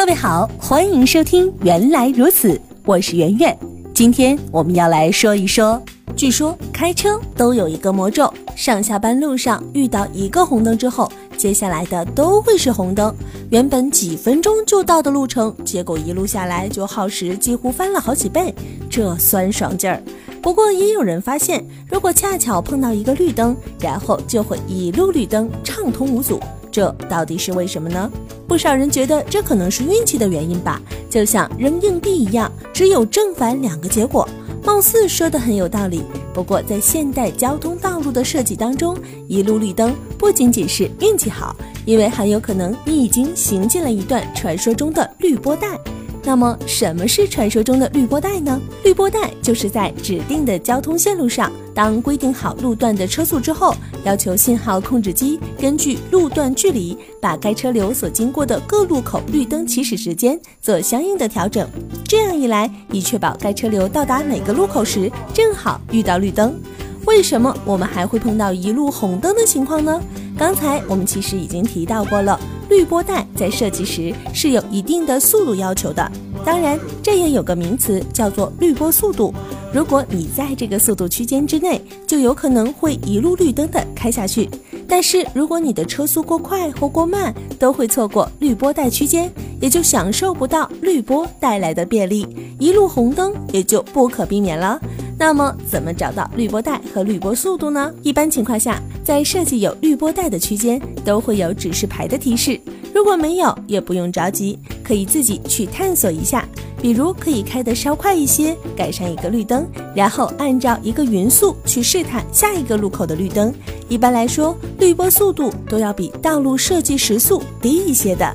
各位好，欢迎收听《原来如此》，我是圆圆。今天我们要来说一说，据说开车都有一个魔咒，上下班路上遇到一个红灯之后，接下来的都会是红灯。原本几分钟就到的路程，结果一路下来就耗时几乎翻了好几倍，这酸爽劲儿。不过也有人发现，如果恰巧碰到一个绿灯，然后就会一路绿灯，畅通无阻。这到底是为什么呢？不少人觉得这可能是运气的原因吧，就像扔硬币一样，只有正反两个结果。貌似说的很有道理。不过在现代交通道路的设计当中，一路绿灯不仅仅是运气好，因为很有可能你已经行进了一段传说中的绿波带。那么什么是传说中的绿波带呢？绿波带就是在指定的交通线路上，当规定好路段的车速之后，要求信号控制机根据路段距离，把该车流所经过的各路口绿灯起始时间做相应的调整。这样一来，以确保该车流到达每个路口时正好遇到绿灯。为什么我们还会碰到一路红灯的情况呢？刚才我们其实已经提到过了。滤波带在设计时是有一定的速度要求的，当然这也有个名词叫做滤波速度。如果你在这个速度区间之内，就有可能会一路绿灯的开下去。但是如果你的车速过快或过慢，都会错过滤波带区间，也就享受不到滤波带来的便利，一路红灯也就不可避免了。那么怎么找到滤波带和滤波速度呢？一般情况下，在设计有滤波带的区间，都会有指示牌的提示。如果没有，也不用着急，可以自己去探索一下。比如可以开得稍快一些，改上一个绿灯，然后按照一个匀速去试探下一个路口的绿灯。一般来说，滤波速度都要比道路设计时速低一些的。